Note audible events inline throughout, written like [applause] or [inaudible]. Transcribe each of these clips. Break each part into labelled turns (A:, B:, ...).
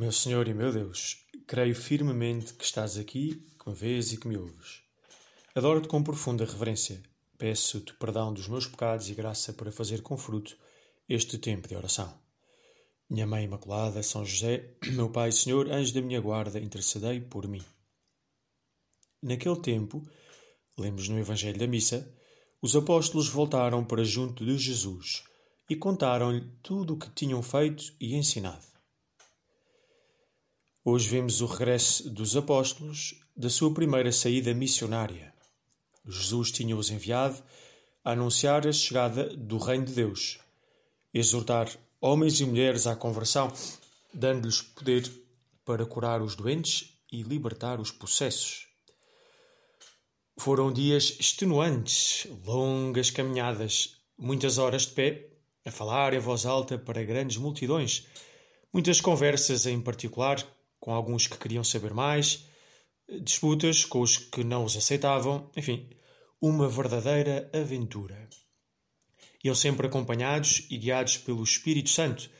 A: Meu Senhor e meu Deus, creio firmemente que estás aqui, que me vês e que me ouves. Adoro-te com profunda reverência. Peço-te perdão dos meus pecados e graça para fazer com fruto este tempo de oração. Minha Mãe Imaculada, São José, [clears throat] meu Pai e Senhor, anjo da minha guarda, intercedei por mim. Naquele tempo, lemos no Evangelho da Missa, os apóstolos voltaram para junto de Jesus e contaram-lhe tudo o que tinham feito e ensinado. Hoje vemos o regresso dos apóstolos da sua primeira saída missionária. Jesus tinha-os enviado a anunciar a chegada do Reino de Deus, exortar homens e mulheres à conversão, dando-lhes poder para curar os doentes e libertar os possessos. Foram dias extenuantes, longas caminhadas, muitas horas de pé, a falar em voz alta para grandes multidões, muitas conversas em particular com alguns que queriam saber mais, disputas com os que não os aceitavam, enfim, uma verdadeira aventura. Iam sempre acompanhados e guiados pelo Espírito Santo,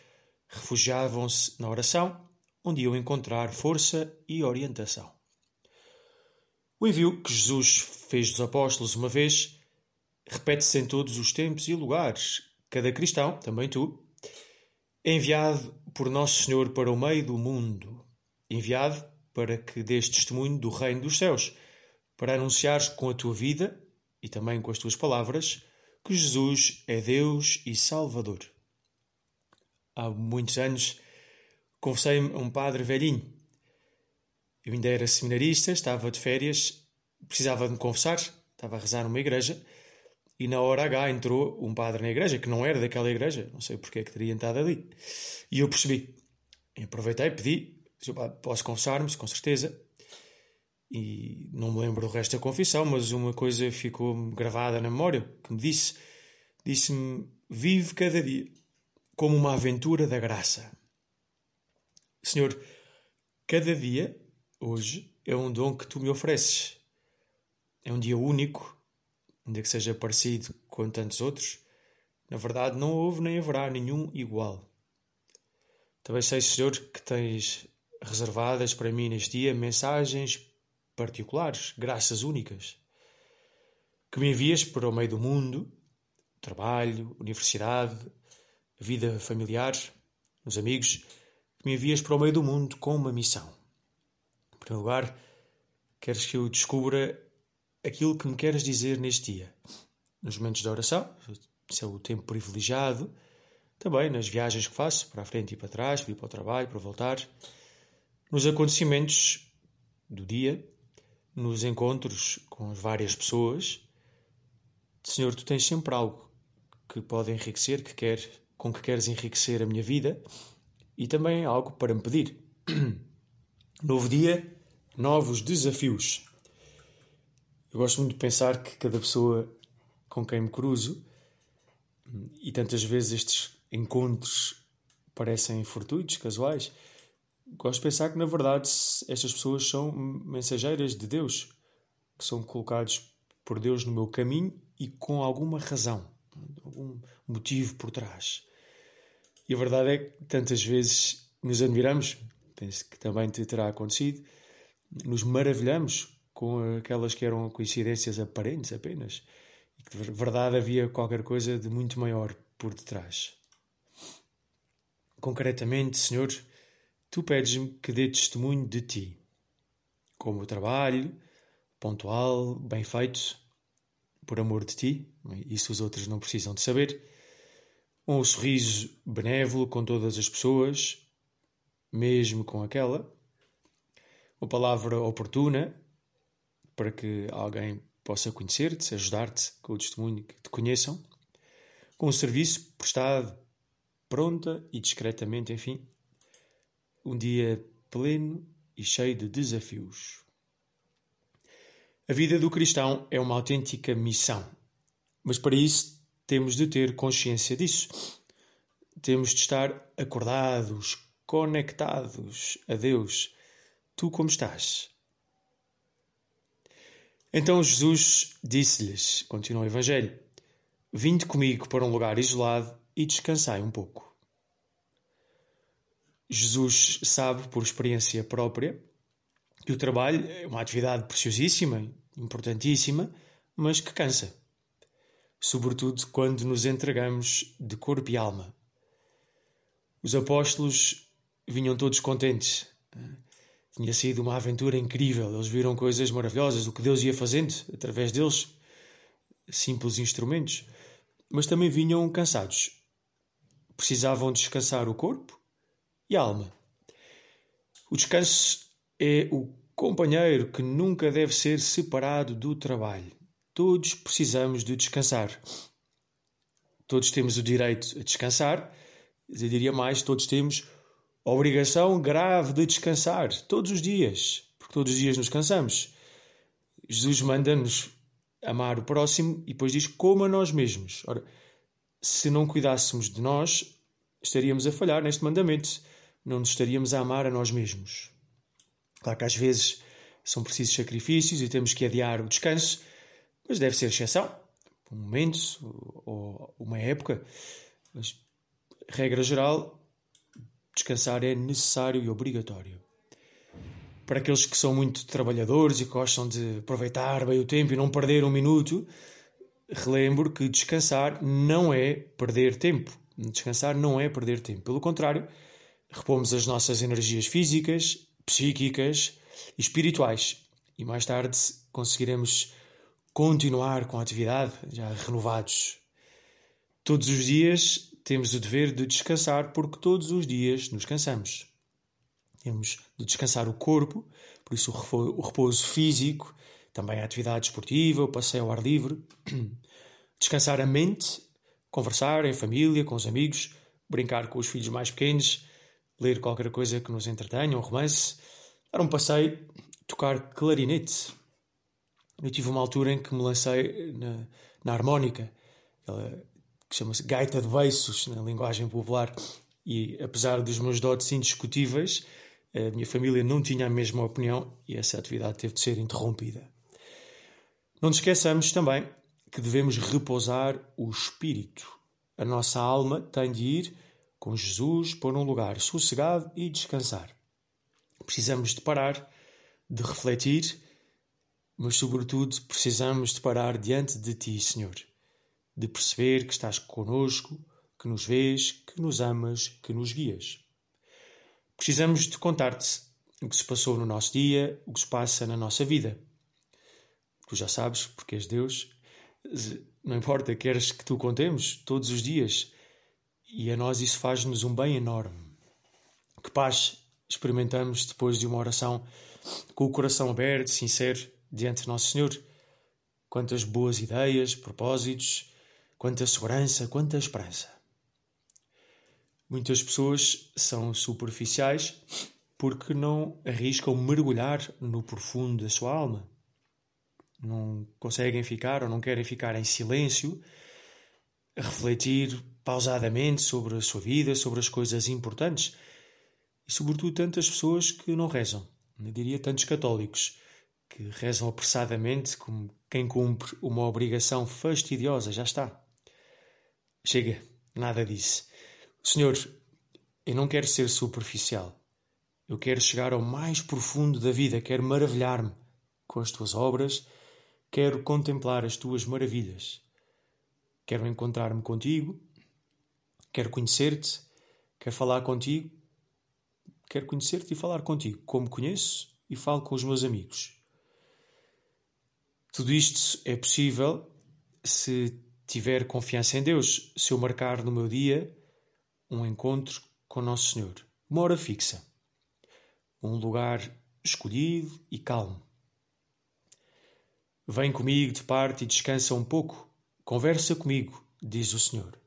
A: refugiavam-se na oração, onde iam encontrar força e orientação. O envio que Jesus fez dos apóstolos uma vez repete-se em todos os tempos e lugares. Cada cristão, também tu, é enviado por Nosso Senhor para o meio do mundo, enviado para que dês testemunho do reino dos céus, para anunciares com a tua vida e também com as tuas palavras que Jesus é Deus e Salvador. Há muitos anos conversei-me a um padre velhinho. Eu ainda era seminarista, estava de férias, precisava de me confessar, estava a rezar numa igreja e na hora H entrou um padre na igreja, que não era daquela igreja, não sei porque é que teria entrado ali. E eu percebi. E aproveitei, pedi, Posso confessar-me, com certeza. E não me lembro do resto da confissão, mas uma coisa ficou gravada na memória, que me disse, disse-me, vive cada dia como uma aventura da graça. Senhor, cada dia, hoje, é um dom que tu me ofereces. É um dia único, ainda que seja parecido com tantos outros. Na verdade, não houve nem haverá nenhum igual. Também sei, Senhor, que tens reservadas para mim neste dia mensagens particulares, graças únicas, que me envias para o meio do mundo, trabalho, universidade, vida familiar, os amigos, que me envias para o meio do mundo com uma missão. Em primeiro lugar, queres que eu descubra aquilo que me queres dizer neste dia. Nos momentos de oração, esse é o tempo privilegiado, também nas viagens que faço, para a frente e para trás, para ir para o trabalho, para voltar nos acontecimentos do dia, nos encontros com as várias pessoas. Senhor, tu tens sempre algo que pode enriquecer, que quer, com que queres enriquecer a minha vida e também algo para me pedir. [clears throat] Novo dia, novos desafios. Eu gosto muito de pensar que cada pessoa com quem me cruzo, e tantas vezes estes encontros parecem fortuitos, casuais, gosto de pensar que, na verdade, estas pessoas são mensageiras de Deus, que são colocados por Deus no meu caminho e com alguma razão, algum motivo por trás. E a verdade é que tantas vezes nos admiramos, penso que também te terá acontecido, nos maravilhamos com aquelas que eram coincidências aparentes apenas, e que de verdade havia qualquer coisa de muito maior por detrás. Concretamente, Senhor, tu pedes-me que dê testemunho de ti, com o trabalho, pontual, bem feito, por amor de ti, isso os outros não precisam de saber, um sorriso benévolo com todas as pessoas, mesmo com aquela, uma palavra oportuna para que alguém possa conhecer-te, ajudar-te com o testemunho que te conheçam, com um serviço prestado pronta e discretamente, enfim, um dia pleno e cheio de desafios. A vida do cristão é uma autêntica missão, mas para isso temos de ter consciência disso. Temos de estar acordados, conectados a Deus. Tu como estás? Então Jesus disse-lhes, continua o Evangelho: Vinde comigo para um lugar isolado e descansai um pouco. Jesus sabe, por experiência própria, que o trabalho é uma atividade preciosíssima, importantíssima, mas que cansa. Sobretudo quando nos entregamos de corpo e alma. Os apóstolos vinham todos contentes. Tinha sido uma aventura incrível. Eles viram coisas maravilhosas, o que Deus ia fazendo através deles, simples instrumentos. Mas também vinham cansados. Precisavam descansar o corpo e alma. O descanso é o companheiro que nunca deve ser separado do trabalho. Todos precisamos de descansar. Todos temos o direito a descansar. Eu diria mais, todos temos a obrigação grave de descansar todos os dias, porque todos os dias nos cansamos. Jesus manda-nos amar o próximo e depois diz como a nós mesmos. Ora, se não cuidássemos de nós, estaríamos a falhar neste mandamento. Não nos estaríamos a amar a nós mesmos. Claro que às vezes são precisos sacrifícios e temos que adiar o descanso, mas deve ser exceção, um momento ou uma época. Mas, regra geral, descansar é necessário e obrigatório. Para aqueles que são muito trabalhadores e gostam de aproveitar bem o tempo e não perder um minuto, relembro que descansar não é perder tempo. Descansar não é perder tempo. Pelo contrário, repomos as nossas energias físicas, psíquicas e espirituais. E mais tarde conseguiremos continuar com a atividade, já renovados. Todos os dias temos o dever de descansar, porque todos os dias nos cansamos. Temos de descansar o corpo, por isso o repouso físico, também a atividade esportiva, o passeio ao ar livre. [clears throat] Descansar a mente, conversar em família, com os amigos, brincar com os filhos mais pequenos, ler qualquer coisa que nos entretenha, um romance, dar um passeio, tocar clarinete. Eu tive uma altura em que me lancei na, na harmónica, que chama-se gaita de beiços, na linguagem popular, e apesar dos meus dotes indiscutíveis, a minha família não tinha a mesma opinião e essa atividade teve de ser interrompida. Não nos esqueçamos também que devemos repousar o espírito. A nossa alma tem de ir com Jesus por um lugar sossegado e descansar. Precisamos de parar, de refletir, mas sobretudo precisamos de parar diante de Ti, Senhor, de perceber que estás conosco, que nos vês, que nos amas, que nos guias. Precisamos de contar-te o que se passou no nosso dia, o que se passa na nossa vida. Tu já sabes, porque és Deus, não importa, queres que tu contemos todos os dias e a nós isso faz-nos um bem enorme. Que paz experimentamos depois de uma oração com o coração aberto, sincero, diante de Nosso Senhor. Quantas boas ideias, propósitos, quanta segurança, quanta esperança. Muitas pessoas são superficiais porque não arriscam mergulhar no profundo da sua alma. Não conseguem ficar ou não querem ficar em silêncio, refletir pausadamente sobre a sua vida, sobre as coisas importantes e, sobretudo, tantas pessoas que não rezam. Eu diria tantos católicos que rezam apressadamente como quem cumpre uma obrigação fastidiosa. Já está. Chega, nada disso. Senhor, eu não quero ser superficial. Eu quero chegar ao mais profundo da vida, quero maravilhar-me com as tuas obras, quero contemplar as tuas maravilhas. Quero encontrar-me contigo Quero conhecer-te, quero falar contigo, quero conhecer-te e falar contigo, como conheço e falo com os meus amigos. Tudo isto é possível se tiver confiança em Deus, se eu marcar no meu dia um encontro com Nosso Senhor, uma hora fixa, um lugar escolhido e calmo. Vem comigo de parte e descansa um pouco, conversa comigo, diz o Senhor.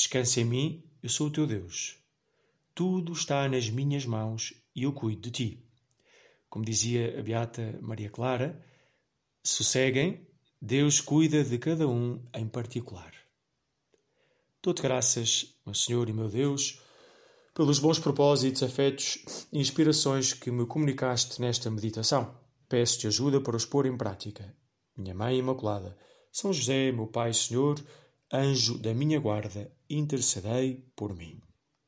A: Descansa em mim, eu sou o teu Deus. Tudo está nas minhas mãos e eu cuido de ti. Como dizia a beata Maria Clara, sosseguem, Deus cuida de cada um em particular. Dou-te graças, meu Senhor e meu Deus, pelos bons propósitos, afetos e inspirações que me comunicaste nesta meditação. Peço-te ajuda para os pôr em prática. Minha Mãe Imaculada, São José, meu Pai Senhor, anjo da minha guarda, intercedei por mim.